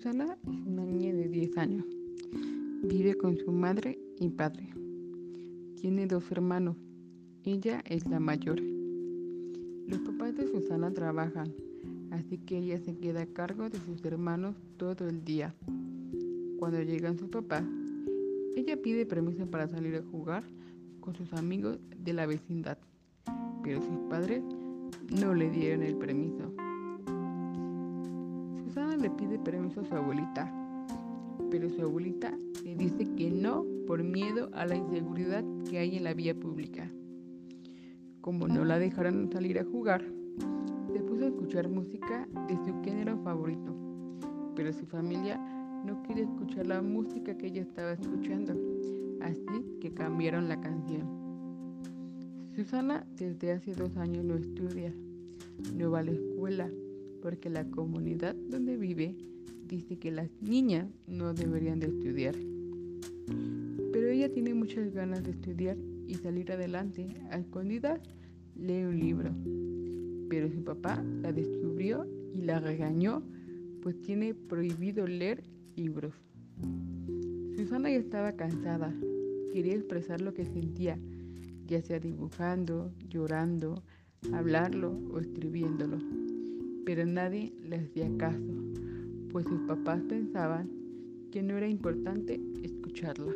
Susana es una niña de 10 años. Vive con su madre y padre. Tiene dos hermanos. Ella es la mayor. Los papás de Susana trabajan, así que ella se queda a cargo de sus hermanos todo el día. Cuando llegan sus papás, ella pide permiso para salir a jugar con sus amigos de la vecindad, pero sus padres no le dieron el permiso. Le pide permiso a su abuelita, pero su abuelita le dice que no por miedo a la inseguridad que hay en la vía pública. Como no la dejaron salir a jugar, se puso a escuchar música de su género favorito, pero su familia no quiere escuchar la música que ella estaba escuchando, así que cambiaron la canción. Susana desde hace dos años no estudia, no va a la escuela, porque la comunidad donde vive dice que las niñas no deberían de estudiar. Pero ella tiene muchas ganas de estudiar y salir adelante. A escondidas lee un libro. Pero su papá la descubrió y la regañó, pues tiene prohibido leer libros. Susana ya estaba cansada. Quería expresar lo que sentía, ya sea dibujando, llorando, hablarlo o escribiéndolo. Pero nadie le hacía caso, pues sus papás pensaban que no era importante escucharla.